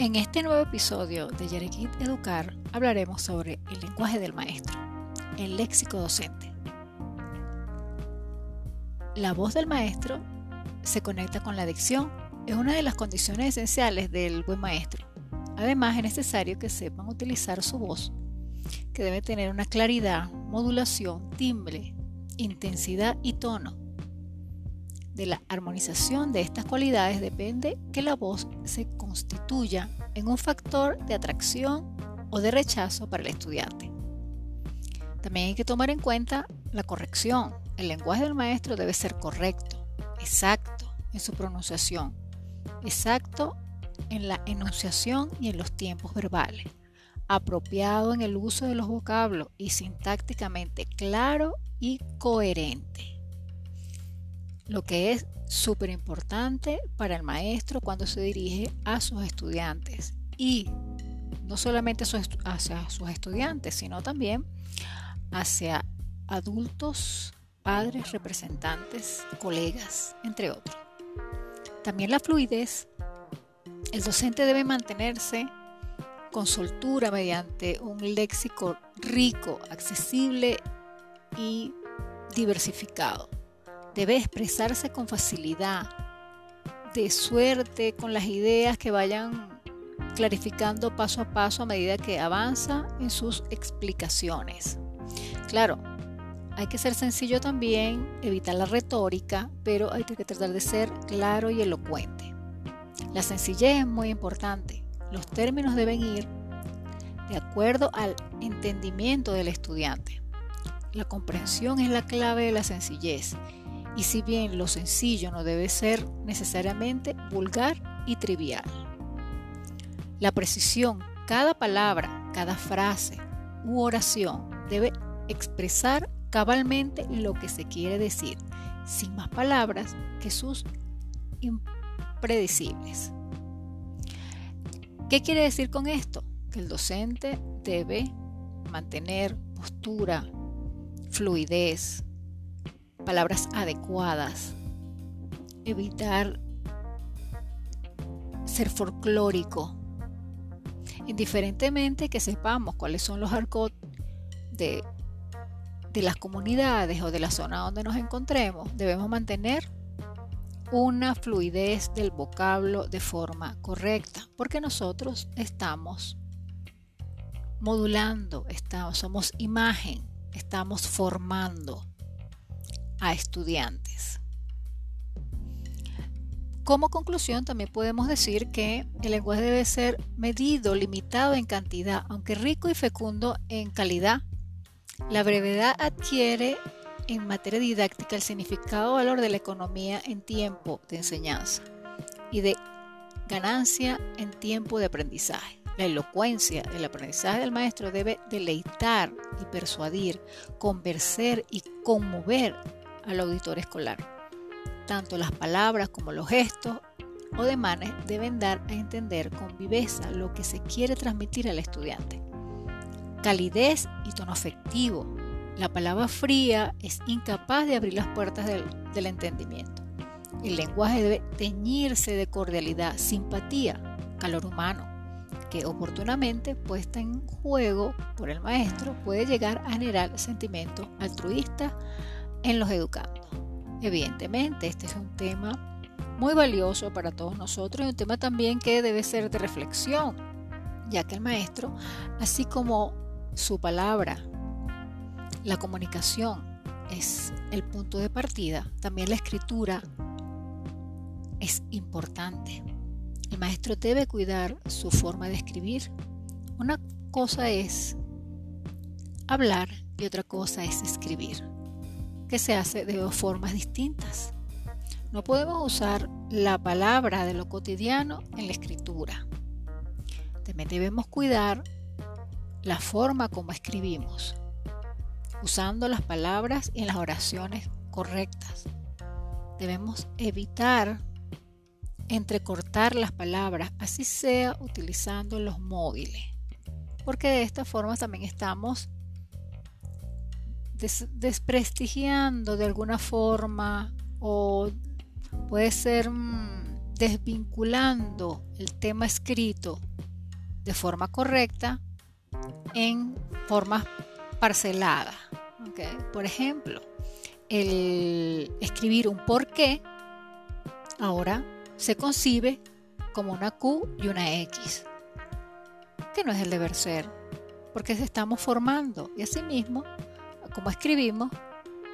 En este nuevo episodio de Yerequit Educar hablaremos sobre el lenguaje del maestro, el léxico docente. La voz del maestro se conecta con la dicción, es una de las condiciones esenciales del buen maestro. Además es necesario que sepan utilizar su voz, que debe tener una claridad, modulación, timbre, intensidad y tono de la armonización de estas cualidades depende que la voz se constituya en un factor de atracción o de rechazo para el estudiante. También hay que tomar en cuenta la corrección. El lenguaje del maestro debe ser correcto, exacto en su pronunciación, exacto en la enunciación y en los tiempos verbales, apropiado en el uso de los vocablos y sintácticamente claro y coherente lo que es súper importante para el maestro cuando se dirige a sus estudiantes y no solamente hacia sus estudiantes, sino también hacia adultos, padres, representantes, colegas, entre otros. También la fluidez. El docente debe mantenerse con soltura mediante un léxico rico, accesible y diversificado debe expresarse con facilidad, de suerte, con las ideas que vayan clarificando paso a paso a medida que avanza en sus explicaciones. Claro, hay que ser sencillo también, evitar la retórica, pero hay que tratar de ser claro y elocuente. La sencillez es muy importante. Los términos deben ir de acuerdo al entendimiento del estudiante. La comprensión es la clave de la sencillez y si bien lo sencillo no debe ser necesariamente vulgar y trivial. La precisión, cada palabra, cada frase u oración debe expresar cabalmente lo que se quiere decir, sin más palabras que sus impredecibles. ¿Qué quiere decir con esto? Que el docente debe mantener postura, fluidez, palabras adecuadas, evitar ser folclórico, indiferentemente que sepamos cuáles son los arcot de, de las comunidades o de la zona donde nos encontremos, debemos mantener una fluidez del vocablo de forma correcta, porque nosotros estamos modulando, estamos, somos imagen, estamos formando a estudiantes. Como conclusión, también podemos decir que el lenguaje debe ser medido, limitado en cantidad, aunque rico y fecundo en calidad. La brevedad adquiere en materia didáctica el significado valor de la economía en tiempo de enseñanza y de ganancia en tiempo de aprendizaje. La elocuencia, el aprendizaje del maestro debe deleitar y persuadir, convencer y conmover al auditor escolar. Tanto las palabras como los gestos o demanes deben dar a entender con viveza lo que se quiere transmitir al estudiante. Calidez y tono afectivo. La palabra fría es incapaz de abrir las puertas del, del entendimiento. El lenguaje debe teñirse de cordialidad, simpatía, calor humano, que oportunamente puesta en juego por el maestro puede llegar a generar sentimientos altruistas en los educandos. Evidentemente, este es un tema muy valioso para todos nosotros y un tema también que debe ser de reflexión, ya que el maestro, así como su palabra, la comunicación es el punto de partida, también la escritura es importante. El maestro debe cuidar su forma de escribir. Una cosa es hablar y otra cosa es escribir que se hace de dos formas distintas. No podemos usar la palabra de lo cotidiano en la escritura. También debemos cuidar la forma como escribimos, usando las palabras en las oraciones correctas. Debemos evitar entrecortar las palabras, así sea utilizando los móviles, porque de esta forma también estamos desprestigiando de alguna forma o puede ser mm, desvinculando el tema escrito de forma correcta en formas parceladas. Por ejemplo, el escribir un por qué ahora se concibe como una Q y una X, que no es el deber ser, porque se estamos formando y asimismo, como escribimos,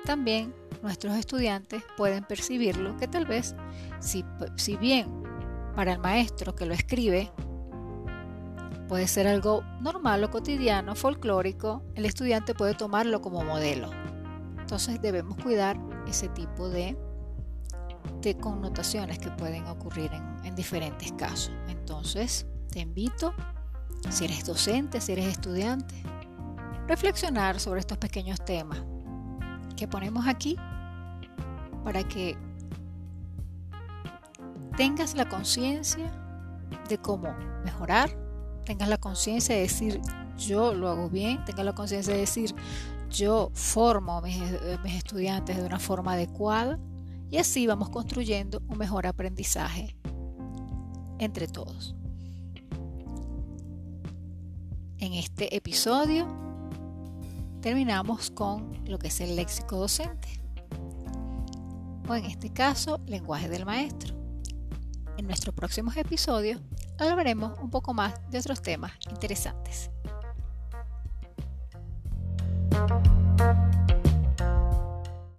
también nuestros estudiantes pueden percibirlo, que tal vez, si, bien para el maestro que lo escribe puede ser algo normal o cotidiano, folclórico, el estudiante puede tomarlo como modelo. Entonces debemos cuidar ese tipo de, connotaciones que pueden ocurrir en diferentes casos. Entonces te invito, si eres docente, si eres estudiante, reflexionar sobre estos pequeños temas que ponemos aquí para que tengas la conciencia de cómo mejorar, tengas la conciencia de decir yo lo hago bien, tengas la conciencia de decir yo formo a mis, mis, estudiantes de una forma adecuada y así vamos construyendo un mejor aprendizaje entre todos. En este episodio terminamos con lo que es el léxico docente o en este caso lenguaje del maestro. En nuestros próximos episodios hablaremos un poco más de otros temas interesantes.